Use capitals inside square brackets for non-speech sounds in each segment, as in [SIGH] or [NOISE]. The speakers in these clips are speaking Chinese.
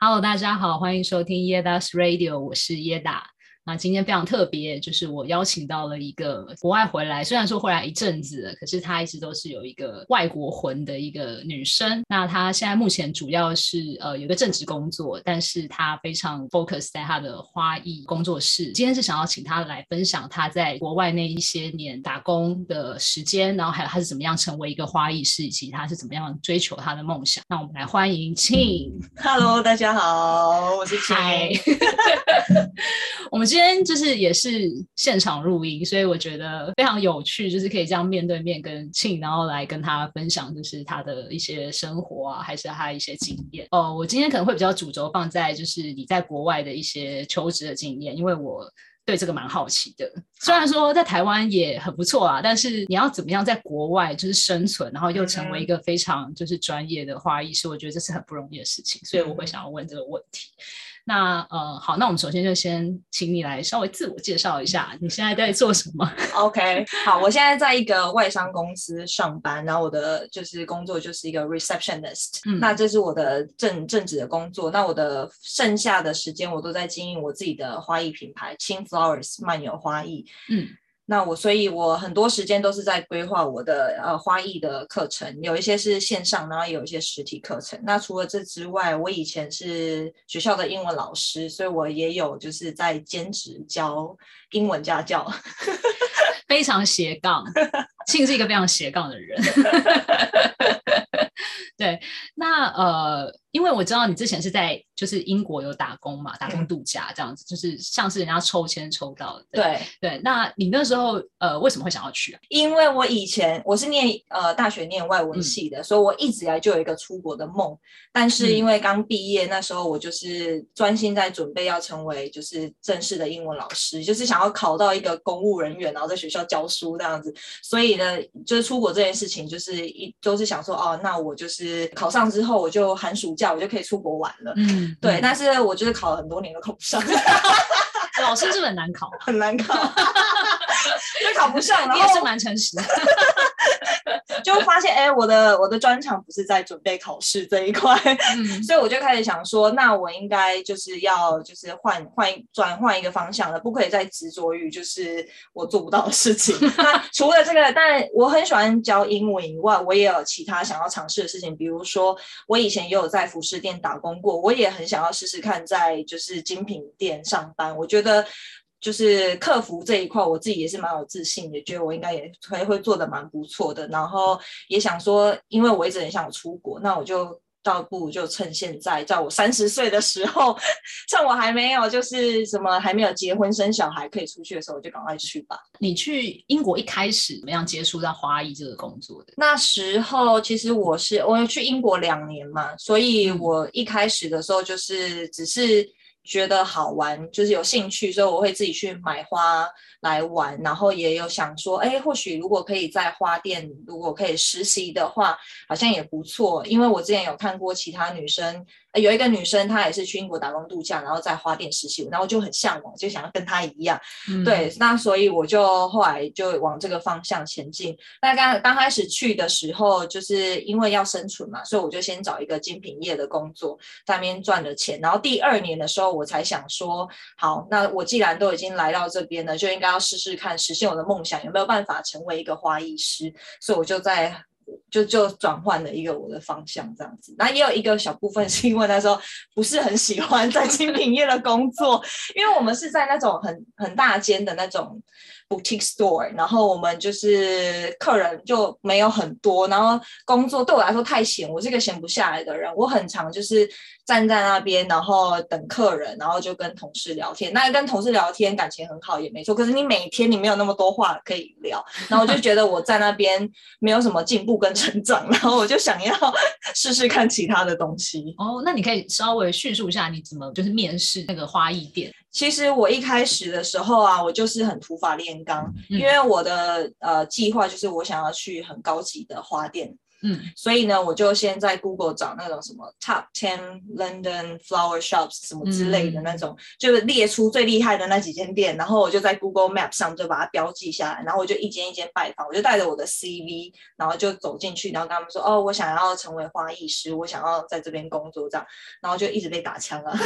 Hello，大家好，欢迎收听耶达 Radio，我是耶达。那今天非常特别，就是我邀请到了一个国外回来，虽然说回来一阵子了，可是她一直都是有一个外国魂的一个女生。那她现在目前主要是呃有个正职工作，但是她非常 focus 在她的花艺工作室。今天是想要请她来分享她在国外那一些年打工的时间，然后还有她是怎么样成为一个花艺师，以及她是怎么样追求她的梦想。那我们来欢迎庆。Hello，大家好，我是 [LAUGHS] 庆。[LAUGHS] [LAUGHS] 我们今今天就是也是现场录音，所以我觉得非常有趣，就是可以这样面对面跟庆，然后来跟他分享，就是他的一些生活啊，还是他一些经验。哦，我今天可能会比较主轴放在就是你在国外的一些求职的经验，因为我对这个蛮好奇的。虽然说在台湾也很不错啊，但是你要怎么样在国外就是生存，然后又成为一个非常就是专业的花艺师，我觉得这是很不容易的事情，所以我会想要问这个问题。那呃好，那我们首先就先请你来稍微自我介绍一下，你现在在做什么？[LAUGHS] OK，好，我现在在一个外商公司上班，然后我的就是工作就是一个 receptionist，嗯，那这是我的正正职的工作。那我的剩下的时间我都在经营我自己的花艺品牌，Qing Flowers 漫游花艺，嗯。那我，所以我很多时间都是在规划我的呃花艺的课程，有一些是线上，然后有一些实体课程。那除了这之外，我以前是学校的英文老师，所以我也有就是在兼职教英文家教，[LAUGHS] 非常斜杠，庆是一个非常斜杠的人。[LAUGHS] 对，那呃。因为我知道你之前是在就是英国有打工嘛，打工度假这样子，嗯、就是像是人家抽签抽到的。对对，那你那时候呃为什么会想要去啊？因为我以前我是念呃大学念外文系的，嗯、所以我一直以来就有一个出国的梦。但是因为刚毕业、嗯、那时候，我就是专心在准备要成为就是正式的英文老师，就是想要考到一个公务人员，然后在学校教书这样子。所以呢，就是出国这件事情，就是一都、就是想说哦，那我就是考上之后，我就寒暑假。我就可以出国玩了，嗯，对，嗯、但是我就是考了很多年都考不上，[LAUGHS] 老师是很难考？很难考，[LAUGHS] 就考不上，然后你也是蛮诚实的。[LAUGHS] 就发现，哎、欸，我的我的专长不是在准备考试这一块，嗯、[LAUGHS] 所以我就开始想说，那我应该就是要就是换换转换一个方向了，不可以再执着于就是我做不到的事情。[LAUGHS] 那除了这个，但我很喜欢教英文以外，我也有其他想要尝试的事情，比如说我以前也有在服饰店打工过，我也很想要试试看在就是精品店上班，我觉得。就是客服这一块，我自己也是蛮有自信，也觉得我应该也会会做的蛮不错的。然后也想说，因为我一直很想出国，那我就倒不如就趁现在，在我三十岁的时候，[LAUGHS] 趁我还没有就是什么还没有结婚生小孩可以出去的时候，我就赶快去吧。你去英国一开始怎么样接触到花艺这个工作的？那时候其实我是我去英国两年嘛，所以我一开始的时候就是只是。觉得好玩，就是有兴趣，所以我会自己去买花来玩，然后也有想说，哎，或许如果可以在花店，如果可以实习的话，好像也不错，因为我之前有看过其他女生。有一个女生，她也是去英国打工度假，然后在花店实习，然后就很向往，就想要跟她一样。嗯、对，那所以我就后来就往这个方向前进。那刚刚开始去的时候，就是因为要生存嘛，所以我就先找一个精品业的工作，在那边赚了钱。然后第二年的时候，我才想说，好，那我既然都已经来到这边了，就应该要试试看实现我的梦想，有没有办法成为一个花艺师？所以我就在。就就转换了一个我的方向，这样子。那也有一个小部分是因为他说不是很喜欢在精品业的工作，因为我们是在那种很很大间的那种 boutique store，然后我们就是客人就没有很多，然后工作对我来说太闲，我是一个闲不下来的人，我很常就是。站在那边，然后等客人，然后就跟同事聊天。那跟同事聊天，感情很好也没错。可是你每天你没有那么多话可以聊，然后我就觉得我在那边没有什么进步跟成长，然后我就想要试试看其他的东西。哦，那你可以稍微叙述一下你怎么就是面试那个花艺店。其实我一开始的时候啊，我就是很土法炼钢，嗯、因为我的呃计划就是我想要去很高级的花店。嗯，所以呢，我就先在 Google 找那种什么 Top Ten London Flower Shops 什么之类的那种，嗯、就是列出最厉害的那几间店，然后我就在 Google Map 上就把它标记下来，然后我就一间一间拜访，我就带着我的 CV，然后就走进去，然后跟他们说，哦，我想要成为花艺师，我想要在这边工作这样，然后就一直被打枪啊。[LAUGHS]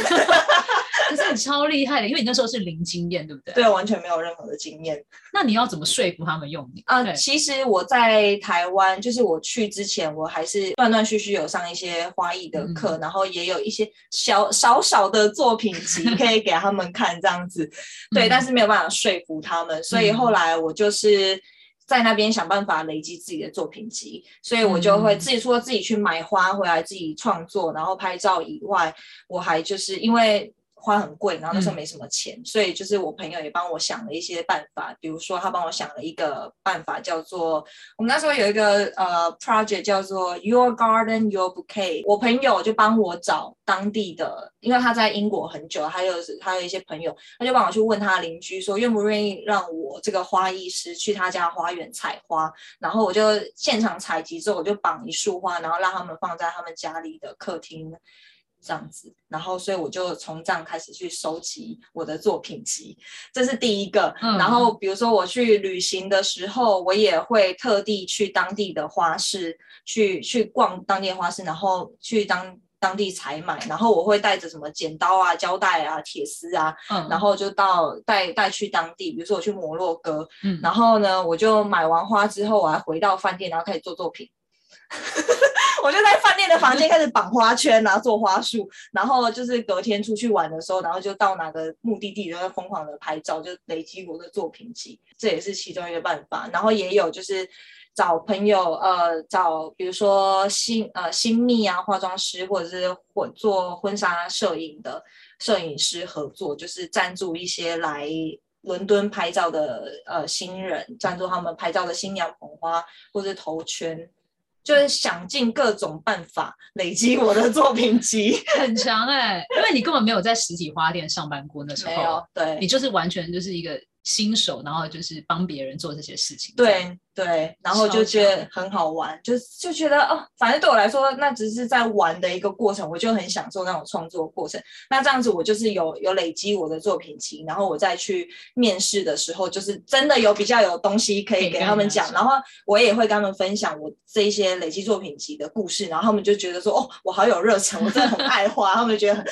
可是你超厉害的，因为你那时候是零经验，对不对？对，完全没有任何的经验。那你要怎么说服他们用你啊？其实我在台湾，就是我去之前，我还是断断续续有上一些花艺的课，嗯、然后也有一些小少少的作品集 [LAUGHS] 可以给他们看，这样子。对，嗯、但是没有办法说服他们，所以后来我就是在那边想办法累积自己的作品集，所以我就会自己除了自己去买花回来自己创作，然后拍照以外，我还就是因为。花很贵，然后那时候没什么钱，嗯、所以就是我朋友也帮我想了一些办法，比如说他帮我想了一个办法，叫做我们那时候有一个呃 project 叫做 Your Garden Your Bouquet，我朋友就帮我找当地的，因为他在英国很久，还有还有一些朋友，他就帮我去问他邻居说愿不愿意让我这个花艺师去他家花园采花，然后我就现场采集之后，我就绑一束花，然后让他们放在他们家里的客厅。这样子，然后所以我就从这样开始去收集我的作品集，这是第一个。嗯、然后比如说我去旅行的时候，我也会特地去当地的花市去去逛当地的花市，然后去当当地采买，然后我会带着什么剪刀啊、胶带啊、铁丝啊，嗯、然后就到带带去当地。比如说我去摩洛哥，嗯、然后呢，我就买完花之后，我还回到饭店，然后开始做作品。[LAUGHS] 我就在饭店的房间开始绑花圈，然后做花束，然后就是隔天出去玩的时候，然后就到哪个目的地，就会疯狂的拍照，就累积我的作品集，这也是其中一个办法。然后也有就是找朋友，呃，找比如说新呃新密啊化妆师，或者是或做婚纱摄影的摄影师合作，就是赞助一些来伦敦拍照的呃新人，赞助他们拍照的新娘捧花或者头圈。就是想尽各种办法累积我的作品集，[LAUGHS] 很强哎、欸，因为你根本没有在实体花店上班过，那时候，没有，对，你就是完全就是一个新手，然后就是帮别人做这些事情，对。对，然后就觉得很好玩，就就觉得哦，反正对我来说，那只是在玩的一个过程，我就很享受那种创作过程。那这样子，我就是有有累积我的作品集，然后我再去面试的时候，就是真的有比较有东西可以给他们讲，然后我也会跟他们分享我这一些累积作品集的故事，然后他们就觉得说，哦，我好有热忱，我真的很爱花，他们觉得很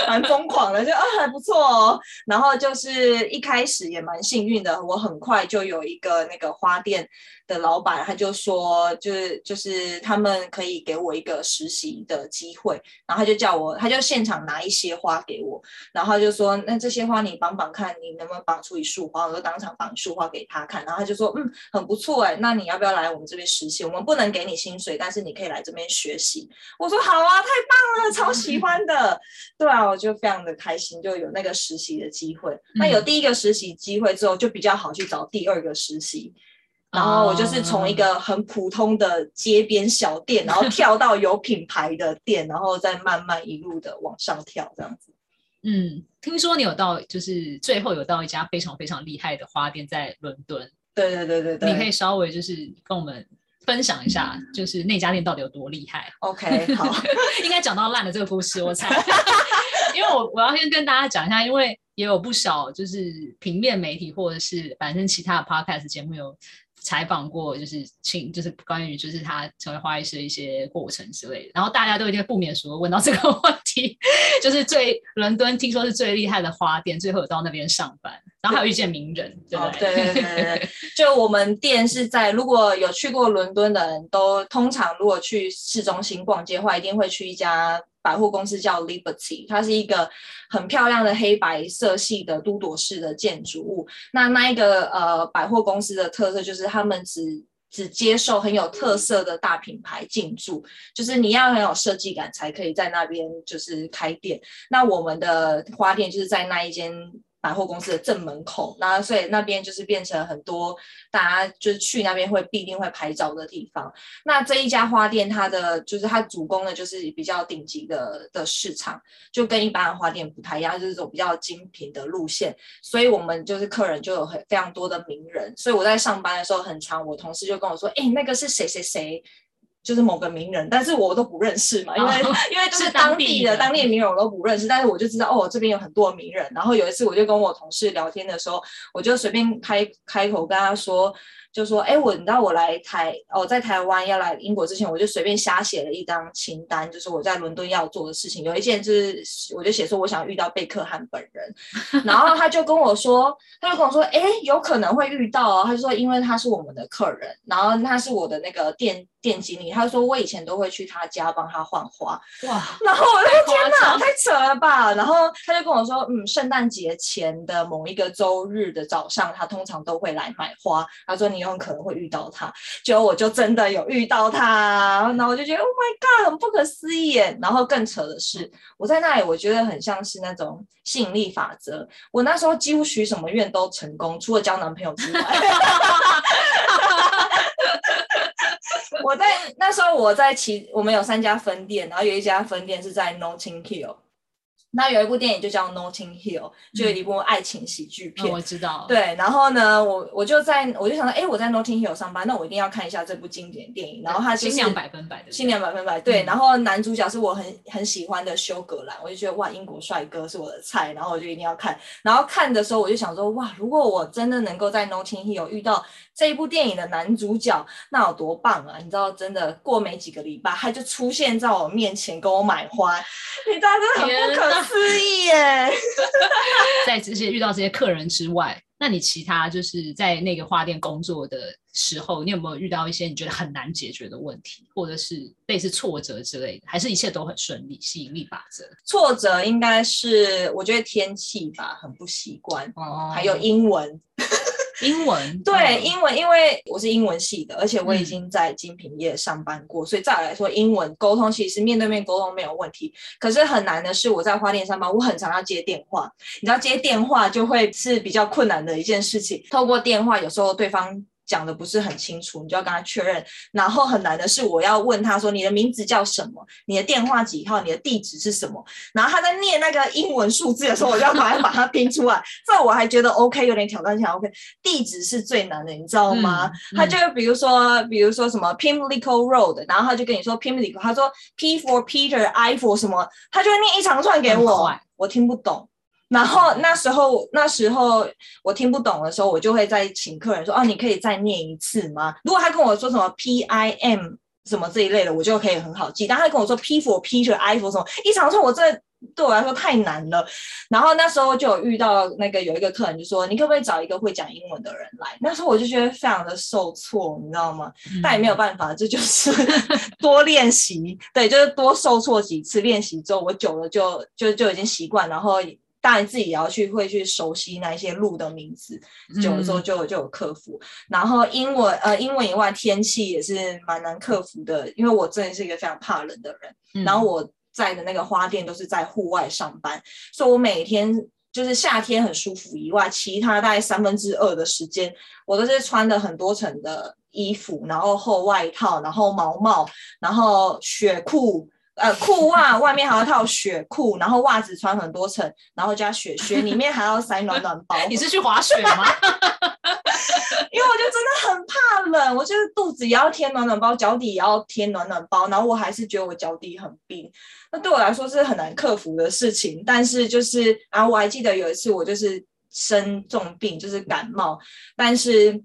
[LAUGHS] 蛮疯狂的，就啊还不错哦。然后就是一开始也蛮幸运的，我很快就有一个那个花。花店的老板他就说，就是就是他们可以给我一个实习的机会，然后他就叫我，他就现场拿一些花给我，然后他就说，那这些花你绑绑看，你能不能绑出一束花？我就当场绑一束花给他看，然后他就说，嗯，很不错哎，那你要不要来我们这边实习？我们不能给你薪水，但是你可以来这边学习。我说好啊，太棒了，超喜欢的。对啊，我就非常的开心，就有那个实习的机会。那有第一个实习机会之后，就比较好去找第二个实习。然后我就是从一个很普通的街边小店，然后 [LAUGHS] 跳到有品牌的店，然后再慢慢一路的往上跳，这样子。嗯，听说你有到，就是最后有到一家非常非常厉害的花店在伦敦。对对对对对。你可以稍微就是跟我们分享一下，就是那家店到底有多厉害？OK，[LAUGHS] 好，应该讲到烂的这个故事，我猜。[LAUGHS] 因为我我要先跟大家讲一下，因为也有不少就是平面媒体或者是反正其他的 podcast 节目有。采访过就是请就是关于就是他成为花艺师的一些过程之类的，然后大家都一定不免说问到这个问题，就是最伦敦听说是最厉害的花店，最后有到那边上班，然后还有遇见名人，对不对？对对对对，就我们店是在如果有去过伦敦的人都通常如果去市中心逛街的话，一定会去一家。百货公司叫 Liberty，它是一个很漂亮的黑白色系的都铎式的建筑物。那那一个呃百货公司的特色就是他们只只接受很有特色的大品牌进驻，就是你要很有设计感才可以在那边就是开店。那我们的花店就是在那一间。百货公司的正门口，那所以那边就是变成很多大家就是去那边会必定会拍照的地方。那这一家花店，它的就是它主攻的就是比较顶级的的市场，就跟一般的花店不太一样，就是走比较精品的路线。所以我们就是客人就有很非常多的名人。所以我在上班的时候很常，我同事就跟我说：“哎，那个是谁谁谁。”就是某个名人，但是我都不认识嘛，因为、哦、因为就是当地的当地的名人我都不认识，但是我就知道哦，这边有很多名人。然后有一次我就跟我同事聊天的时候，我就随便开开口跟他说。就说，哎，我你知道我来台，哦，在台湾要来英国之前，我就随便瞎写了一张清单，就是我在伦敦要做的事情。有一件就是，我就写说我想遇到贝克汉本人，[LAUGHS] 然后他就跟我说，他就跟我说，哎，有可能会遇到哦。他就说，因为他是我们的客人，然后他是我的那个店店经理，他就说我以前都会去他家帮他换花。哇！然后我就天哪，太扯了吧！然后他就跟我说，嗯，圣诞节前的某一个周日的早上，他通常都会来买花。他说你。有可能会遇到他，结果我就真的有遇到他，然后我就觉得 Oh my God，很不可思议耶！然后更扯的是，我在那里，我觉得很像是那种吸引力法则。我那时候几乎许什么愿都成功，除了交男朋友之外。[LAUGHS] 我在那时候，我在其我们有三家分店，然后有一家分店是在 Notting Hill。那有一部电影就叫《Notting Hill》，就有一部爱情喜剧片。嗯哦。我知道。对，然后呢，我我就在我就想说，哎，我在 Notting Hill 上班，那我一定要看一下这部经典电影。然后它是新娘百分百的。新娘百分百，对。嗯、然后男主角是我很很喜欢的休格兰，我就觉得哇，英国帅哥是我的菜，然后我就一定要看。然后看的时候，我就想说，哇，如果我真的能够在 Notting Hill 遇到这一部电影的男主角，那有多棒啊！你知道，真的过没几个礼拜，他就出现在我面前，给我买花，你知道，真的很不可思议耶！[LAUGHS] [LAUGHS] 在这些遇到这些客人之外，那你其他就是在那个花店工作的时候，你有没有遇到一些你觉得很难解决的问题，或者是类似挫折之类的，还是一切都很顺利？吸引力法则，挫折应该是我觉得天气吧，很不习惯，哦，还有英文。[LAUGHS] 英文对、嗯、英文，因为我是英文系的，而且我已经在精品业上班过，嗯、所以再来说英文沟通，其实面对面沟通没有问题。可是很难的是，我在花店上班，我很常要接电话，你知道接电话就会是比较困难的一件事情。透过电话，有时候对方。讲的不是很清楚，你就要跟他确认。然后很难的是，我要问他说：“你的名字叫什么？你的电话几号？你的地址是什么？”然后他在念那个英文数字的时候，我就要马上把它拼出来。[LAUGHS] 这我还觉得 OK，有点挑战性。OK，地址是最难的，你知道吗？嗯嗯、他就比如说，比如说什么 Pimlico Road，然后他就跟你说 Pimlico，他说 P for Peter，I for 什么，他就会念一长串给我，我听不懂。然后那时候，那时候我听不懂的时候，我就会再请客人说：“哦，你可以再念一次吗？”如果他跟我说什么 P I M 什么这一类的，我就可以很好记。但他跟我说 P for Peter，I for 什么一长串，我这对我来说太难了。然后那时候就有遇到那个有一个客人就说：“你可不可以找一个会讲英文的人来？”那时候我就觉得非常的受挫，你知道吗？嗯、但也没有办法，这就是多练习，对，就是多受挫几次，练习之后，我久了就就就已经习惯，然后。当然自己也要去会去熟悉那一些路的名字，久了之后就就有克服。嗯、然后英文呃英文以外，天气也是蛮难克服的，因为我真的是一个非常怕冷的人。嗯、然后我在的那个花店都是在户外上班，所以我每天就是夏天很舒服以外，其他大概三分之二的时间，我都是穿的很多层的衣服，然后厚外套，然后毛帽，然后雪裤。呃，裤袜外面还要套雪裤，然后袜子穿很多层，然后加雪靴，里面还要塞暖暖包。[LAUGHS] 你是去滑雪吗？[LAUGHS] 因为我就真的很怕冷，我就是肚子也要贴暖暖包，脚底也要贴暖暖包，然后我还是觉得我脚底很冰，那对我来说是很难克服的事情。但是就是啊，我还记得有一次我就是生重病，就是感冒，但是。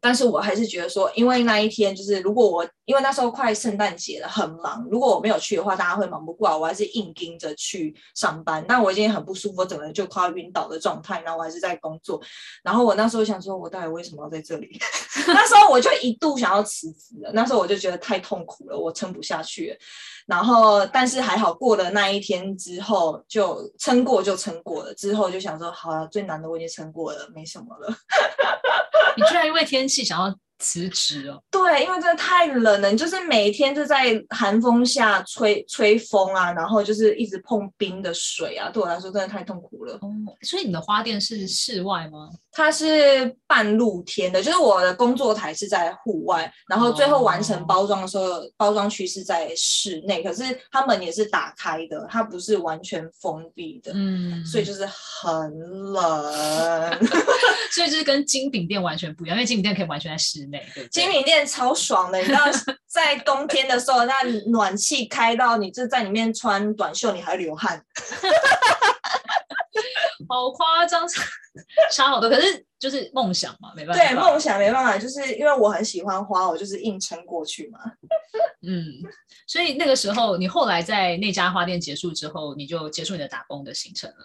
但是我还是觉得说，因为那一天就是，如果我因为那时候快圣诞节了，很忙，如果我没有去的话，大家会忙不过来，我还是硬盯着去上班。但我已经很不舒服，整个人就快要晕倒的状态，然后我还是在工作。然后我那时候想说，我到底为什么要在这里？[LAUGHS] 那时候我就一度想要辞职了。那时候我就觉得太痛苦了，我撑不下去了。然后，但是还好过了那一天之后，就撑过就撑过了。之后就想说，好了，最难的我已经撑过了，没什么了。[LAUGHS] 你居然因为天气想要辞职哦？对，因为真的太冷了，你就是每天就在寒风下吹吹风啊，然后就是一直碰冰的水啊，对我来说真的太痛苦了。哦，所以你的花店是室外吗？它是半露天的，就是我的工作台是在户外，然后最后完成包装的时候，哦、包装区是在室内。可是它门也是打开的，它不是完全封闭的，嗯，所以就是很冷。[LAUGHS] 所以就是跟精品店完全不一样，因为精品店可以完全在室内，对对精品店超爽的，你知道，在冬天的时候，那暖气开到你就在里面穿短袖，你还流汗，[LAUGHS] 好夸张，差好多。可是就是梦想嘛，没办法。对，梦想没办法，就是因为我很喜欢花，我就是硬撑过去嘛。嗯，所以那个时候，你后来在那家花店结束之后，你就结束你的打工的行程了。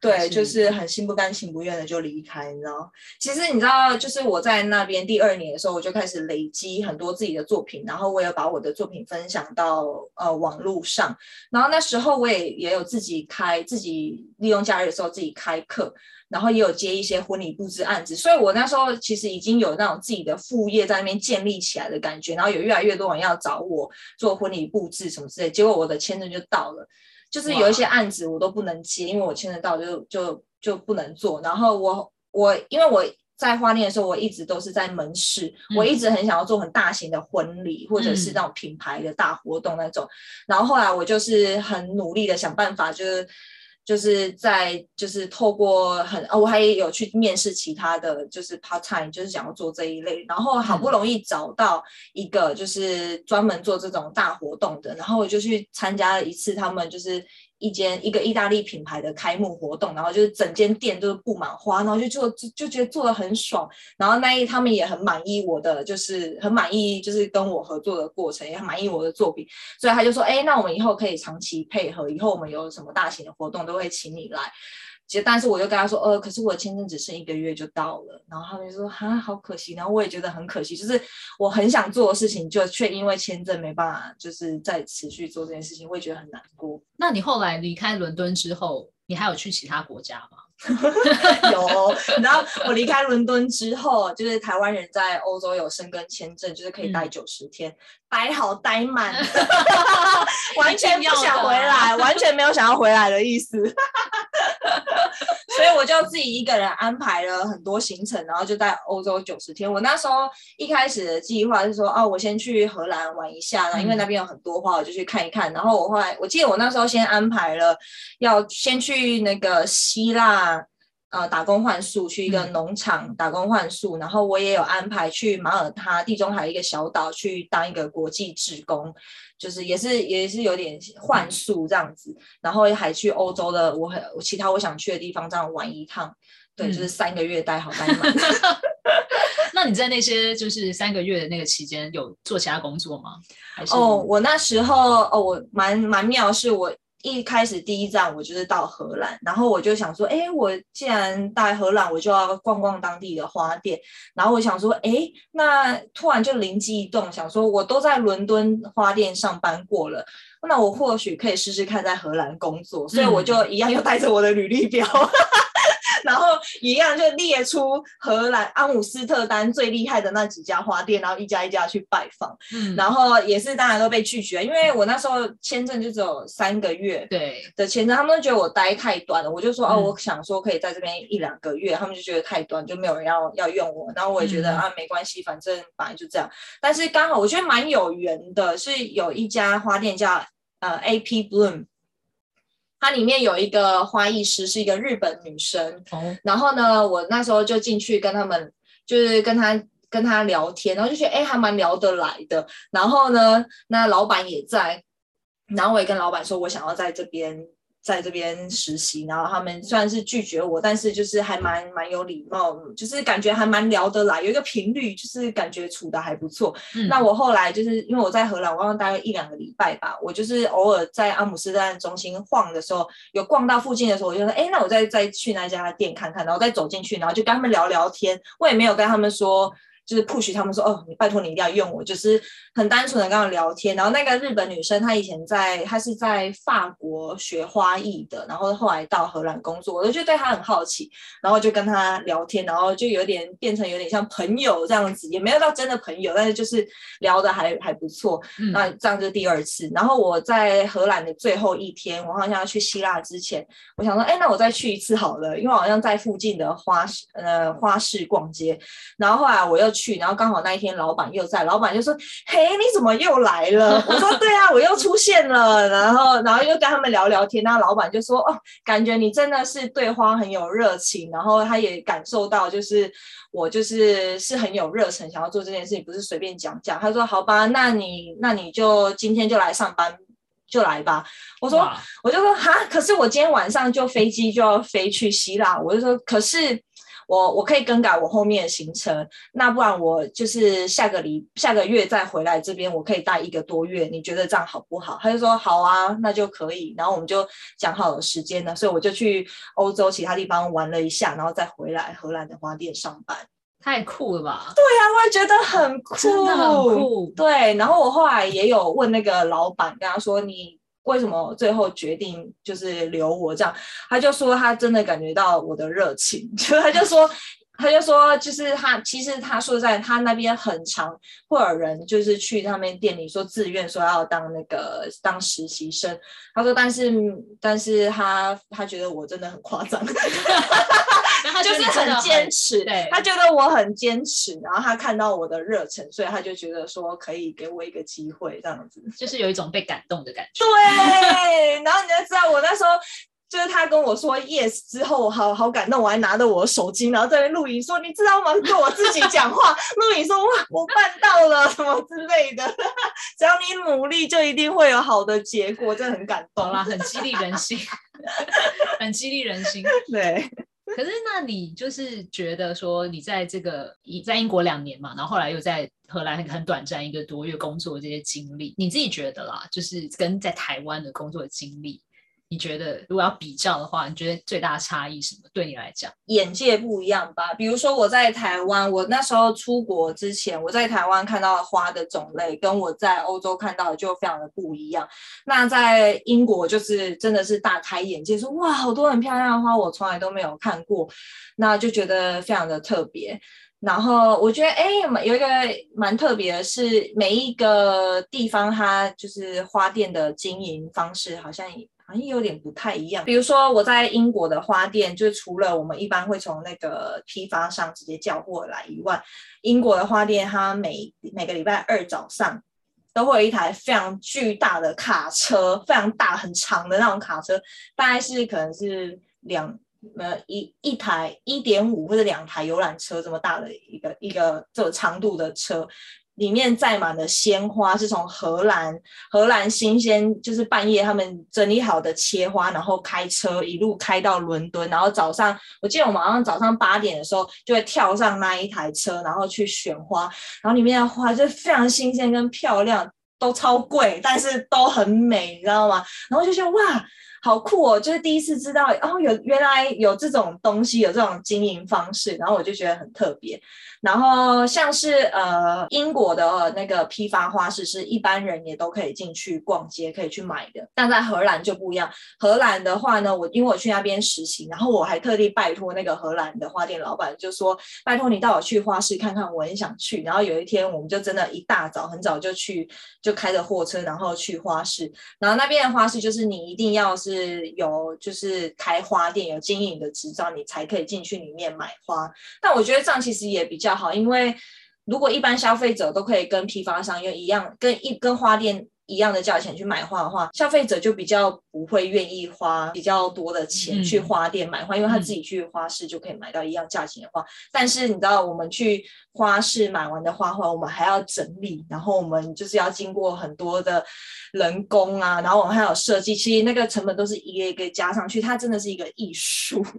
对，就是很心不甘情不愿的就离开，你知道？其实你知道，就是我在那边第二年的时候，我就开始累积很多自己的作品，然后我也把我的作品分享到呃网络上，然后那时候我也也有自己开，自己利用假日的时候自己开课，然后也有接一些婚礼布置案子，所以我那时候其实已经有那种自己的副业在那边建立起来的感觉，然后有越来越多人要找我做婚礼布置什么之类，结果我的签证就到了。就是有一些案子我都不能接，因为我签得到就就就不能做。然后我我因为我在花店的时候，我一直都是在门市，嗯、我一直很想要做很大型的婚礼或者是那种品牌的大活动那种。嗯、然后后来我就是很努力的想办法，就是。就是在就是透过很啊，我还有去面试其他的就是 part time，就是想要做这一类，然后好不容易找到一个就是专门做这种大活动的，然后我就去参加了一次他们就是。一间一个意大利品牌的开幕活动，然后就是整间店都是布满花，然后就做就就觉得做的很爽，然后那一他们也很满意我的，就是很满意就是跟我合作的过程，也很满意我的作品，所以他就说，哎，那我们以后可以长期配合，以后我们有什么大型的活动都会请你来。其实，但是我就跟他说，呃，可是我的签证只剩一个月就到了，然后他们就说，哈，好可惜，然后我也觉得很可惜，就是我很想做的事情，就却因为签证没办法，就是再持续做这件事情，我也觉得很难过。那你后来离开伦敦之后，你还有去其他国家吗？[LAUGHS] 有，然后我离开伦敦之后，就是台湾人在欧洲有申根签证，就是可以待九十天，嗯、待好待满，[LAUGHS] 完全不想回来，完全没有想要回来的意思。[LAUGHS] 所以我就自己一个人安排了很多行程，然后就在欧洲九十天。我那时候一开始的计划是说，哦，我先去荷兰玩一下，因为那边有很多花，我就去看一看。然后我后来，我记得我那时候先安排了要先去那个希腊。呃，打工换宿去一个农场打工换宿，嗯、然后我也有安排去马耳他地中海一个小岛去当一个国际职工，就是也是也是有点换宿这样子，嗯、然后还去欧洲的我很其他我想去的地方这样玩一趟，对，嗯、就是三个月待好待满。[LAUGHS] 那你在那些就是三个月的那个期间有做其他工作吗？还是哦，我那时候哦，我蛮蛮妙是我。一开始第一站我就是到荷兰，然后我就想说，哎，我既然到荷兰，我就要逛逛当地的花店。然后我想说，哎，那突然就灵机一动，想说我都在伦敦花店上班过了，那我或许可以试试看在荷兰工作。所以我就一样又带着我的履历表。嗯然后一样就列出荷兰阿姆斯特丹最厉害的那几家花店，然后一家一家去拜访。嗯，然后也是当然都被拒绝，因为我那时候签证就只有三个月对的签证，他们都觉得我待太短了。我就说哦，我想说可以在这边一两个月，他们就觉得太短，就没有人要要用我。然后我也觉得啊，没关系，反正本来就这样。但是刚好我觉得蛮有缘的，是有一家花店叫呃 AP Bloom。它里面有一个花艺师，是一个日本女生。哦、然后呢，我那时候就进去跟他们，就是跟他跟他聊天，然后就觉得哎，还蛮聊得来的。然后呢，那老板也在，然后我也跟老板说，我想要在这边。在这边实习，然后他们虽然是拒绝我，但是就是还蛮蛮有礼貌，就是感觉还蛮聊得来，有一个频率，就是感觉处得还不错。嗯、那我后来就是因为我在荷兰，我刚大概一两个礼拜吧，我就是偶尔在阿姆斯特丹中心晃的时候，有逛到附近的时候，我就说，哎，那我再再去那家店看看，然后再走进去，然后就跟他们聊聊天。我也没有跟他们说。就是 push 他们说哦，你拜托你一定要用我，就是很单纯的跟他聊天。然后那个日本女生她以前在，她是在法国学花艺的，然后后来到荷兰工作，我就对她很好奇，然后就跟她聊天，然后就有点变成有点像朋友这样子，也没有到真的朋友，但是就是聊的还还不错。嗯、那这样就第二次。然后我在荷兰的最后一天，我好像要去希腊之前，我想说，哎，那我再去一次好了，因为我好像在附近的花市呃花市逛街。然后后来我又去。去，然后刚好那一天老板又在，老板就说：“嘿，你怎么又来了？”我说：[LAUGHS] “对啊，我又出现了。”然后，然后又跟他们聊聊天，那老板就说：“哦，感觉你真的是对花很有热情，然后他也感受到就是我就是是很有热忱，想要做这件事情，不是随便讲讲。”他说：“好吧，那你那你就今天就来上班。”就来吧，我说，我就说哈，可是我今天晚上就飞机就要飞去希腊，我就说，可是我我可以更改我后面的行程，那不然我就是下个礼下个月再回来这边，我可以待一个多月，你觉得这样好不好？他就说好啊，那就可以，然后我们就讲好了时间呢，所以我就去欧洲其他地方玩了一下，然后再回来荷兰的花店上班。太酷了吧？对呀、啊，我也觉得很酷，真的很酷。对，然后我后来也有问那个老板，跟他说，你为什么最后决定就是留我这样？他就说他真的感觉到我的热情，[LAUGHS] 就他就说。他就说，就是他其实他说在他那边很长会有人就是去他们店里说自愿说要当那个当实习生。他说，但是但是他他觉得我真的很夸张，[LAUGHS] 他就是很坚持，对，他觉得我很坚持，然后他看到我的热忱，所以他就觉得说可以给我一个机会这样子，就是有一种被感动的感觉。对，然后你就知道我那时候。就是他跟我说 yes 之后，好好感动，我还拿着我的手机，然后在那录影说，你知道吗？跟我自己讲话，录影说哇，我办到了什么之类的。只要你努力，就一定会有好的结果，真的很感动啦，很激励人心，[LAUGHS] 很激励人心。[LAUGHS] 对。可是那你就是觉得说，你在这个在英国两年嘛，然后后来又在荷兰很短暂一个多月工作这些经历，你自己觉得啦，就是跟在台湾的工作经历。你觉得如果要比较的话，你觉得最大的差异什么？对你来讲，眼界不一样吧。比如说我在台湾，我那时候出国之前，我在台湾看到的花的种类，跟我在欧洲看到的就非常的不一样。那在英国就是真的是大开眼界，说哇，好多很漂亮的花，我从来都没有看过，那就觉得非常的特别。然后我觉得，哎，有一个蛮特别的是，每一个地方它就是花店的经营方式，好像也。好像有点不太一样。比如说我在英国的花店，就除了我们一般会从那个批发商直接叫货来以外，英国的花店它每每个礼拜二早上都会有一台非常巨大的卡车，非常大很长的那种卡车，大概是可能是两呃一一台一点五或者两台游览车这么大的一个一个这个长度的车。里面载满了鲜花，是从荷兰荷兰新鲜，就是半夜他们整理好的切花，然后开车一路开到伦敦，然后早上我记得我们好像早上八点的时候就会跳上那一台车，然后去选花，然后里面的花就非常新鲜跟漂亮，都超贵，但是都很美，你知道吗？然后就觉得哇，好酷哦，就是第一次知道哦，有原来有这种东西，有这种经营方式，然后我就觉得很特别。然后像是呃英国的那个批发花市，是一般人也都可以进去逛街，可以去买的。但在荷兰就不一样。荷兰的话呢，我因为我去那边实习，然后我还特地拜托那个荷兰的花店老板，就说拜托你带我去花市看看，我很想去。然后有一天，我们就真的一大早很早就去，就开着货车，然后去花市。然后那边的花市就是你一定要是是有就是开花店有经营的执照，你才可以进去里面买花。但我觉得这样其实也比较。好，因为如果一般消费者都可以跟批发商用一样，跟一跟花店一样的价钱去买花的话，消费者就比较不会愿意花比较多的钱去花店买花，嗯、因为他自己去花市就可以买到一样价钱的花。嗯、但是你知道，我们去花市买完的花花，我们还要整理，然后我们就是要经过很多的人工啊，然后我们还有设计，其实那个成本都是一个一个加上去，它真的是一个艺术。[LAUGHS]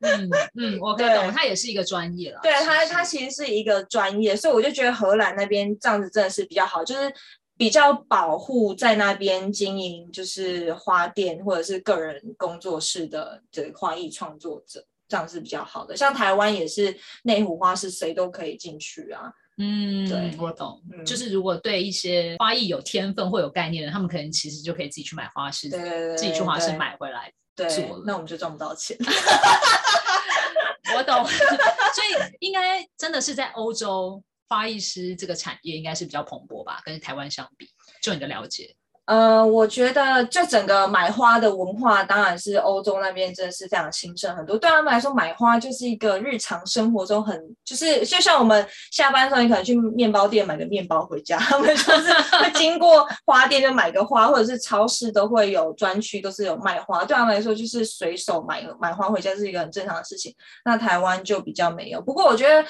嗯嗯，我可以懂，他也是一个专业了。对，他他其实是一个专业，所以我就觉得荷兰那边这样子真的是比较好，就是比较保护在那边经营就是花店或者是个人工作室的这个花艺创作者，这样是比较好的。像台湾也是内湖花市谁都可以进去啊。嗯，对，我懂。嗯，就是如果对一些花艺有天分或有概念的，他们可能其实就可以自己去买花市，对对对，自己去花市买回来。对，那我们就赚不到钱。[LAUGHS] 我懂，[LAUGHS] 所以应该真的是在欧洲，花艺师这个产业应该是比较蓬勃吧，跟台湾相比，就你的了解。呃，我觉得就整个买花的文化，当然是欧洲那边真的是非常兴盛很多。对他们来说，买花就是一个日常生活中很，就是就像我们下班的时候，你可能去面包店买个面包回家，[LAUGHS] 他们就是会经过花店就买个花，或者是超市都会有专区，都是有卖花。对他们来说，就是随手买买花回家是一个很正常的事情。那台湾就比较没有。不过我觉得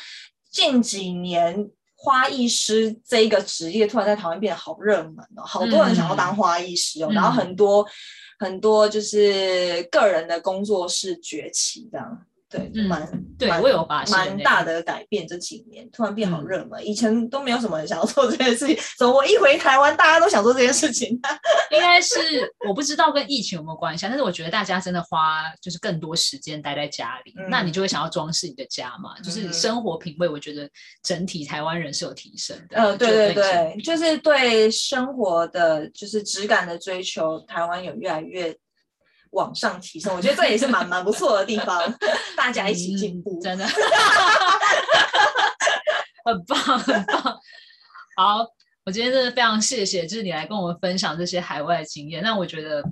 近几年。花艺师这一个职业突然在台湾变得好热门哦，好多人想要当花艺师哦，嗯、然后很多、嗯、很多就是个人的工作室崛起这样。对，蛮、嗯、对蛮我有发现蛮大的改变。这几年突然变好热门，嗯、以前都没有什么人想要做这件事情。怎么我一回台湾，大家都想做这件事情？[LAUGHS] 应该是我不知道跟疫情有没有关系，但是我觉得大家真的花就是更多时间待在家里，嗯、那你就会想要装饰你的家嘛，嗯、就是生活品味。我觉得整体台湾人是有提升的。嗯，对对对，就是对生活的就是质感的追求，台湾有越来越。往上提升，我觉得这也是蛮蛮不错的地方，大家一起进步，真的，[LAUGHS] 很棒很棒。好，我今天真的非常谢谢，就是你来跟我们分享这些海外经验。那我觉得。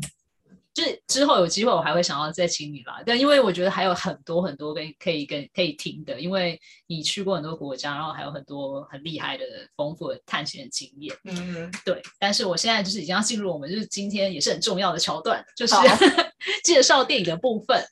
就是之后有机会，我还会想要再请你来。但因为我觉得还有很多很多跟可以跟可以听的，因为你去过很多国家，然后还有很多很厉害的丰富的探险的经验。嗯，对。但是我现在就是已经要进入我们就是今天也是很重要的桥段，就是 [LAUGHS] 介绍电影的部分。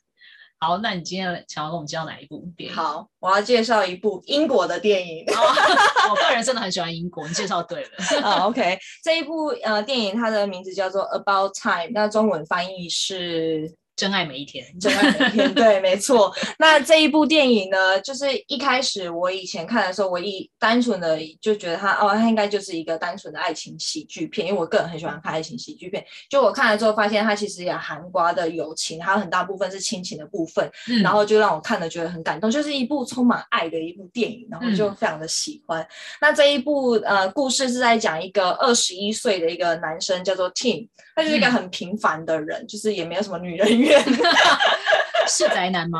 好，那你今天想要跟我们介绍哪一部电影？好，我要介绍一部英国的电影。[LAUGHS] 我个人真的很喜欢英国，你介绍对了。好，[LAUGHS] OK，这一部呃电影它的名字叫做《About Time》，那中文翻译是。真爱每一天，真爱每一天，对，没错。那这一部电影呢，就是一开始我以前看的时候，我一单纯的就觉得它，哦，它应该就是一个单纯的爱情喜剧片，因为我个人很喜欢看爱情喜剧片。就我看了之后，发现它其实也含瓜的友情，还有很大部分是亲情的部分，嗯、然后就让我看了觉得很感动，就是一部充满爱的一部电影，然后就非常的喜欢。嗯、那这一部呃故事是在讲一个二十一岁的一个男生，叫做 Tim，他就是一个很平凡的人，嗯、就是也没有什么女人缘。[LAUGHS] [LAUGHS] 是宅男吗？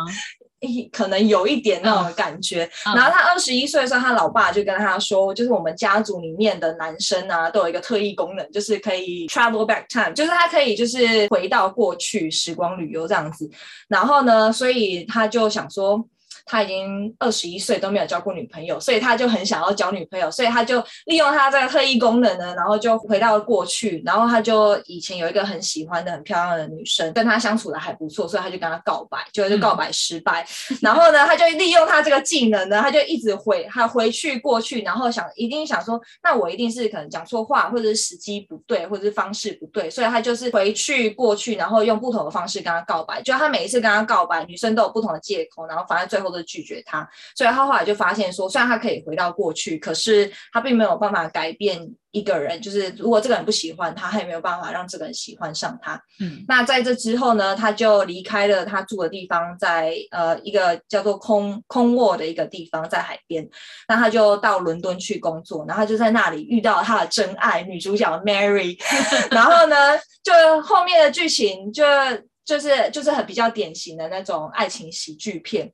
可能有一点那种感觉。Oh. 然后他二十一岁的时候，他老爸就跟他说，就是我们家族里面的男生啊，都有一个特异功能，就是可以 travel back time，就是他可以就是回到过去时光旅游这样子。然后呢，所以他就想说。他已经二十一岁都没有交过女朋友，所以他就很想要交女朋友，所以他就利用他这个特异功能呢，然后就回到了过去，然后他就以前有一个很喜欢的很漂亮的女生，跟他相处的还不错，所以他就跟她告白，就是告白失败，嗯、然后呢，他就利用他这个技能呢，他就一直回他回去过去，然后想一定想说，那我一定是可能讲错话，或者是时机不对，或者是方式不对，所以他就是回去过去，然后用不同的方式跟他告白，就他每一次跟他告白，女生都有不同的借口，然后反正最后。拒绝他，所以他后来就发现说，虽然他可以回到过去，可是他并没有办法改变一个人。就是如果这个人不喜欢他，他也没有办法让这个人喜欢上他。嗯，那在这之后呢，他就离开了他住的地方，在呃一个叫做空空沃的一个地方，在海边。那他就到伦敦去工作，然后他就在那里遇到他的真爱女主角 Mary。[LAUGHS] 然后呢，就后面的剧情就就是就是很比较典型的那种爱情喜剧片。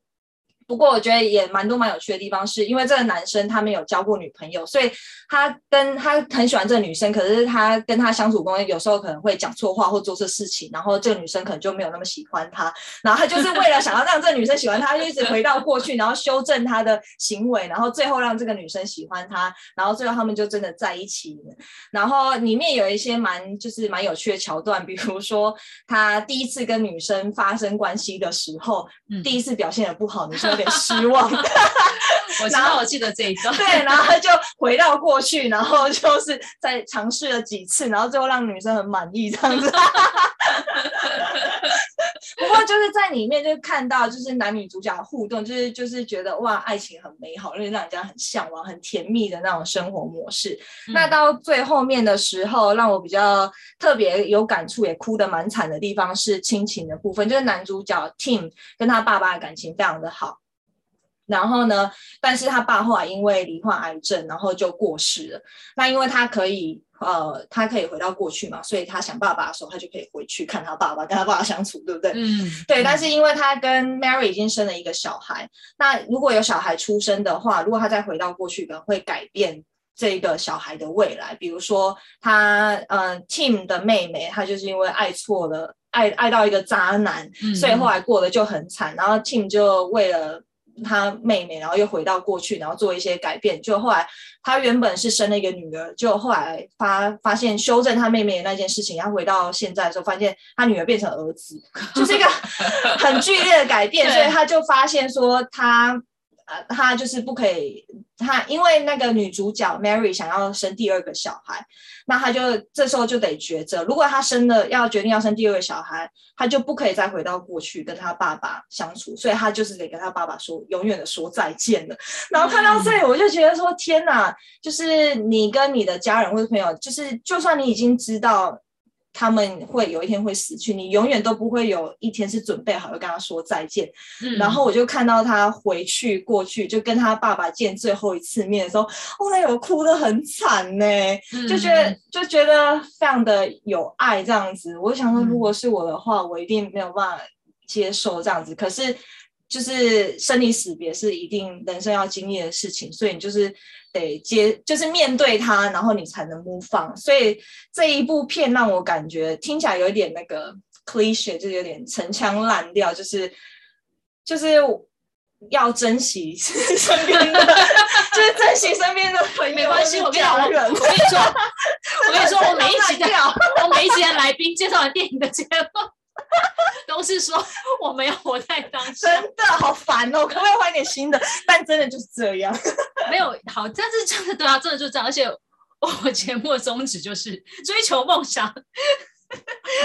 不过我觉得也蛮多蛮有趣的地方，是因为这个男生他没有交过女朋友，所以他跟他很喜欢这个女生，可是他跟他相处中有时候可能会讲错话或做错事情，然后这个女生可能就没有那么喜欢他，然后他就是为了想要让这个女生喜欢他，就一直回到过去，然后修正他的行为，然后最后让这个女生喜欢他，然后最后他们就真的在一起了。然后里面有一些蛮就是蛮有趣的桥段，比如说他第一次跟女生发生关系的时候，嗯、第一次表现的不好，女生。失望，我知道，我记得这一段。对，然后他就回到过去，然后 [LAUGHS] 就是再尝试了几次，然后最后让女生很满意这样子。[LAUGHS] 不过就是在里面就看到，就是男女主角的互动，就是就是觉得哇，爱情很美好，因为让人家很向往、很甜蜜的那种生活模式。嗯、那到最后面的时候，让我比较特别有感触，也哭得蛮惨的地方是亲情的部分，就是男主角 Tim 跟他爸爸的感情非常的好。然后呢，但是他爸后来因为罹患癌症，然后就过世了。那因为他可以，呃，他可以回到过去嘛，所以他想爸爸的时候，他就可以回去看他爸爸，跟他爸爸相处，对不对？嗯，对。但是因为他跟 Mary 已经生了一个小孩，那如果有小孩出生的话，如果他再回到过去，可能会改变。这个小孩的未来。比如说他，嗯呃，Tim 的妹妹，她就是因为爱错了，爱爱到一个渣男，嗯、所以后来过得就很惨。然后 Tim 就为了。他妹妹，然后又回到过去，然后做一些改变。就后来他原本是生了一个女儿，就后来发发现修正他妹妹的那件事情，他回到现在的时候，发现他女儿变成儿子，就是一个很剧烈的改变。[LAUGHS] 所以他就发现说他。他就是不可以，他因为那个女主角 Mary 想要生第二个小孩，那他就这时候就得抉择，如果他生了要决定要生第二个小孩，他就不可以再回到过去跟他爸爸相处，所以他就是得跟他爸爸说永远的说再见了。[LAUGHS] 然后看到这里，我就觉得说天哪，就是你跟你的家人或者朋友，就是就算你已经知道。他们会有一天会死去，你永远都不会有一天是准备好要跟他说再见。嗯。然后我就看到他回去过去，就跟他爸爸见最后一次面的时候，后来有哭得很惨呢，嗯，就觉得就觉得非常的有爱这样子。我想说，如果是我的话，我一定没有办法接受这样子。可是。就是生离死别是一定人生要经历的事情，所以你就是得接，就是面对它，然后你才能 move on。所以这一部片让我感觉听起来有点那个 cliche，就是有点陈腔滥调，就是就是要珍惜 [LAUGHS] 身边的，就是珍惜身边的朋友。没关系，我跟你说，我跟你说，我跟你说，我每一集的，[LAUGHS] 我每一集的来宾介绍完电影的节目。[LAUGHS] 都是说我没有活在当下，真的好烦哦！可不可以换点新的？[LAUGHS] 但真的就是这样，没有好，但是真的对啊，真的就是这样。而且我节目的宗旨就是追求梦想，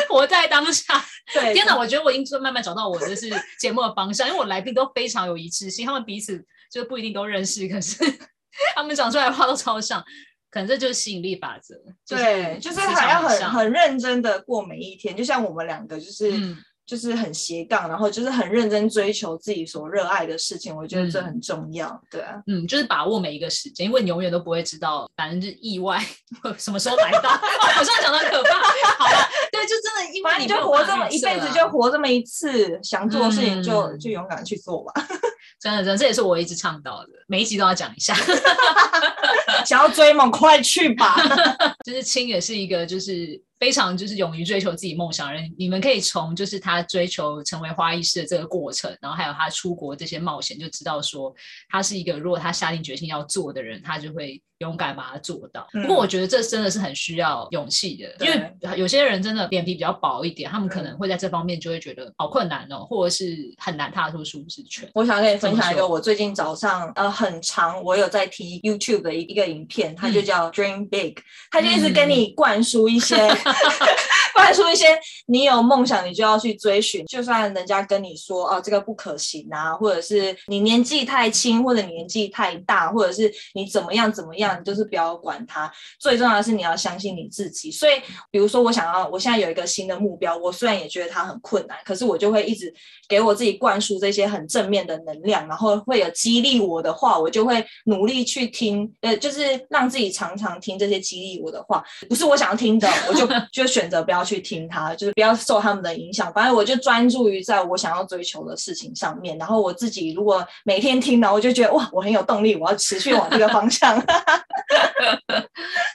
活在当下。对，天哪！我觉得我已经慢慢找到我的是节目的方向，因为我来宾都非常有一致性，他们彼此就不一定都认识，可是 [LAUGHS] 他们讲出来的话都超像。可能这就是吸引力法则，对，就是还要很很认真的过每一天，就像我们两个，就是、嗯、就是很斜杠，然后就是很认真追求自己所热爱的事情，我觉得这很重要，嗯、对啊，嗯，就是把握每一个时间，因为你永远都不会知道，反正就是意外 [LAUGHS] 什么时候来到，好像讲的可怕，好了，对，就真的，因为你就活这么一辈子，就活这么一次，想做的事情就、嗯、就勇敢去做吧。真的，真的，这也是我一直倡导的，每一集都要讲一下。[LAUGHS] 想要追梦，快去吧！[LAUGHS] 就是青也是一个，就是。非常就是勇于追求自己梦想的人，你们可以从就是他追求成为花艺师的这个过程，然后还有他出国这些冒险，就知道说他是一个如果他下定决心要做的人，他就会勇敢把它做到。不过我觉得这真的是很需要勇气的，因为有些人真的脸皮比较薄一点，他们可能会在这方面就会觉得好困难哦，或者是很难踏出舒适圈。我想跟你分享一个我最近早上呃很长，我有在听 YouTube 的一个影片，它就叫 Dream Big，它就一直跟你灌输一些。[LAUGHS] 灌输一些，你有梦想，你就要去追寻，就算人家跟你说哦，这个不可行啊，或者是你年纪太轻，或者年纪太大，或者是你怎么样怎么样，你就是不要管他。最重要的是你要相信你自己。所以，比如说我想要，我现在有一个新的目标，我虽然也觉得它很困难，可是我就会一直给我自己灌输这些很正面的能量，然后会有激励我的话，我就会努力去听，呃，就是让自己常常听这些激励我的话，不是我想要听的，我就。[LAUGHS] 就选择不要去听他，就是不要受他们的影响。反正我就专注于在我想要追求的事情上面。然后我自己如果每天听呢，我就觉得哇，我很有动力，我要持续往这个方向。[LAUGHS]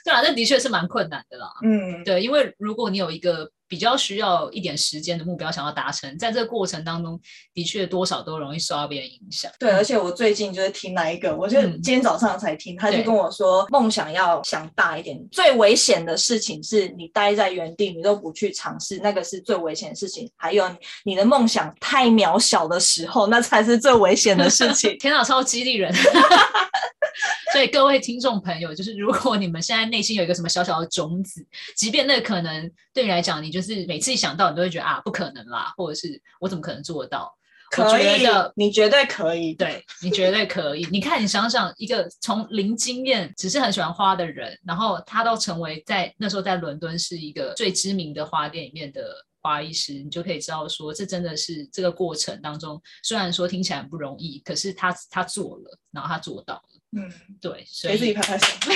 对啊，这的确是蛮困难的啦。嗯，对，因为如果你有一个。比较需要一点时间的目标，想要达成，在这个过程当中，的确多少都容易受到别人影响。对，而且我最近就是听哪一个，我就今天早上才听，嗯、他就跟我说，梦想要想大一点。最危险的事情是你待在原地，你都不去尝试，那个是最危险的事情。还有你的梦想太渺小的时候，那才是最危险的事情。[LAUGHS] 天哪，超激励人！[LAUGHS] [LAUGHS] 所以各位听众朋友，就是如果你们现在内心有一个什么小小的种子，即便那可能对你来讲，你就是每次一想到，你都会觉得啊，不可能啦，或者是我怎么可能做得到？可以的，你绝对可以，对，你绝对可以。你看，你想想，一个从零经验，只是很喜欢花的人，然后他都成为在那时候在伦敦是一个最知名的花店里面的花艺师，你就可以知道说，这真的是这个过程当中，虽然说听起来很不容易，可是他他做了，然后他做到了。嗯，对，所以给自己拍拍手，[LAUGHS]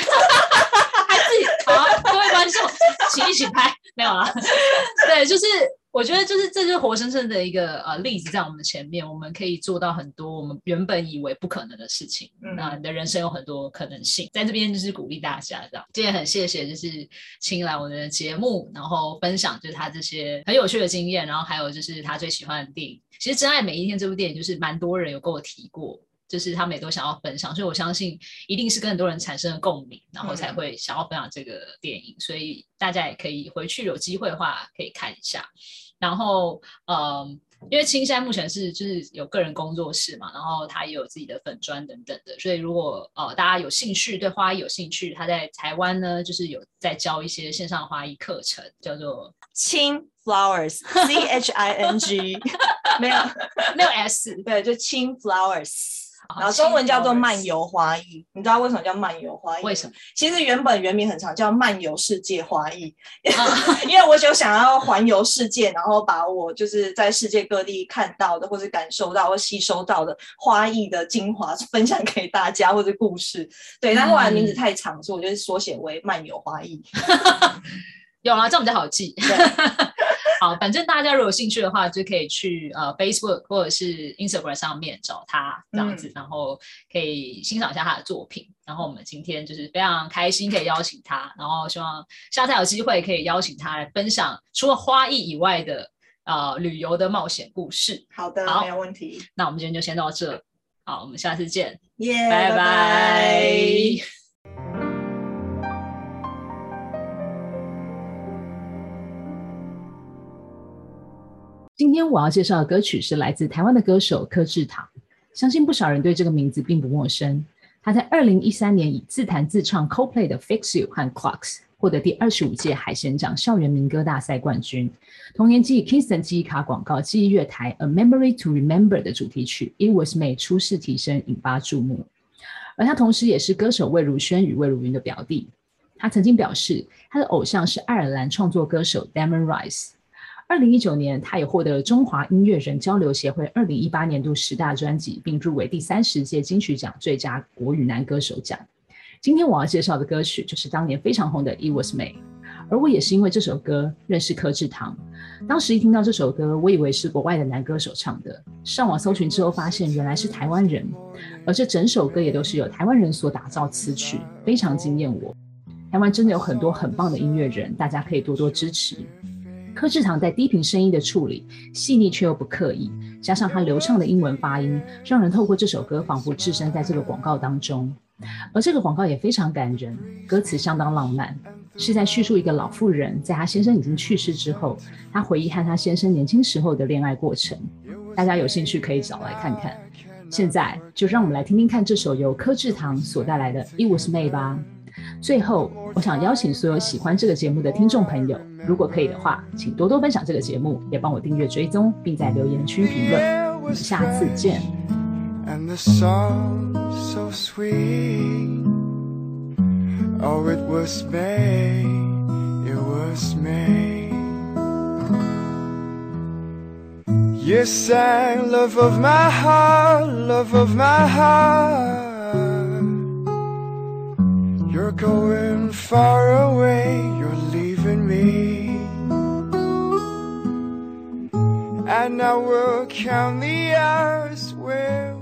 还自己好，各位观众，请一起拍，没有啦。[LAUGHS] 对，就是我觉得就是这就是活生生的一个呃例子，在我们前面，我们可以做到很多我们原本以为不可能的事情。嗯，那你的人生有很多可能性，在这边就是鼓励大家这样。今天很谢谢就是青来我们的节目，然后分享就是他这些很有趣的经验，然后还有就是他最喜欢的电影。其实《真爱每一天》这部电影就是蛮多人有跟我提过。就是他们也都想要分享，所以我相信一定是跟很多人产生了共鸣，然后才会想要分享这个电影。嗯、所以大家也可以回去有机会的话可以看一下。然后，嗯，因为青山目前是就是有个人工作室嘛，然后他也有自己的粉砖等等的。所以如果呃大家有兴趣对花艺有兴趣，他在台湾呢就是有在教一些线上花艺课程，叫做青 Flowers，C H I N G，[LAUGHS] 没有没有 S，对，就青 Flowers。然后中文叫做漫游花艺，你知道为什么叫漫游花艺？为什么？其实原本原名很长，叫漫游世界花艺，[LAUGHS] 因为我就想要环游世界，然后把我就是在世界各地看到的，或是感受到或吸收到的花艺的精华分享给大家，或者故事。对，但后来名字太长，所以我就缩写为漫游花艺。[LAUGHS] 有啊，这样比较好记。好，反正大家如果有兴趣的话，就可以去呃 Facebook 或者是 Instagram 上面找他这样子，嗯、然后可以欣赏一下他的作品。然后我们今天就是非常开心可以邀请他，然后希望下次有机会可以邀请他来分享除了花艺以外的呃旅游的冒险故事。好的，好没有问题。那我们今天就先到这，好，我们下次见，拜拜。今天我要介绍的歌曲是来自台湾的歌手柯智棠，相信不少人对这个名字并不陌生。他在二零一三年以自弹自唱 CoPlay 的《Fix You》和《Clocks》获得第二十五届海贤奖校园民歌大赛冠军。同年，继 Kingston 记忆卡广告记忆乐台《A Memory to Remember》的主题曲《It Was Made》初试啼声，引发注目。而他同时也是歌手魏如萱与魏如云的表弟。他曾经表示，他的偶像是爱尔兰创作歌手 Damon Rice。二零一九年，他也获得了中华音乐人交流协会二零一八年度十大专辑，并入围第三十届金曲奖最佳国语男歌手奖。今天我要介绍的歌曲就是当年非常红的《It Was Made》，而我也是因为这首歌认识柯智棠。当时一听到这首歌，我以为是国外的男歌手唱的，上网搜寻之后发现原来是台湾人，而这整首歌也都是由台湾人所打造词曲，非常惊艳我。台湾真的有很多很棒的音乐人，大家可以多多支持。柯智棠在低频声音的处理细腻却又不刻意，加上他流畅的英文发音，让人透过这首歌仿佛置身在这个广告当中。而这个广告也非常感人，歌词相当浪漫，是在叙述一个老妇人在她先生已经去世之后，她回忆和她先生年轻时候的恋爱过程。大家有兴趣可以找来看看。现在就让我们来听听看这首由柯智棠所带来的《It Was Made》吧。最后，我想邀请所有喜欢这个节目的听众朋友，如果可以的话，请多多分享这个节目，也帮我订阅追踪，并在留言区评论。我们下次见。And the song so sweet. Oh, it was made, it was made. You sang love of my heart, love of my heart. Going far away, you're leaving me. And I will count the hours where